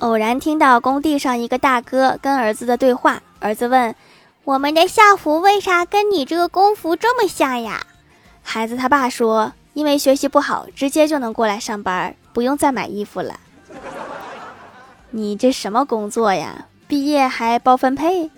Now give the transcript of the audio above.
偶然听到工地上一个大哥跟儿子的对话儿子问我们的校服为啥跟你这个工服这么像呀？孩子他爸说因为学习不好直接就能过来上班不用再买衣服了你这什么工作呀？毕业还包分配？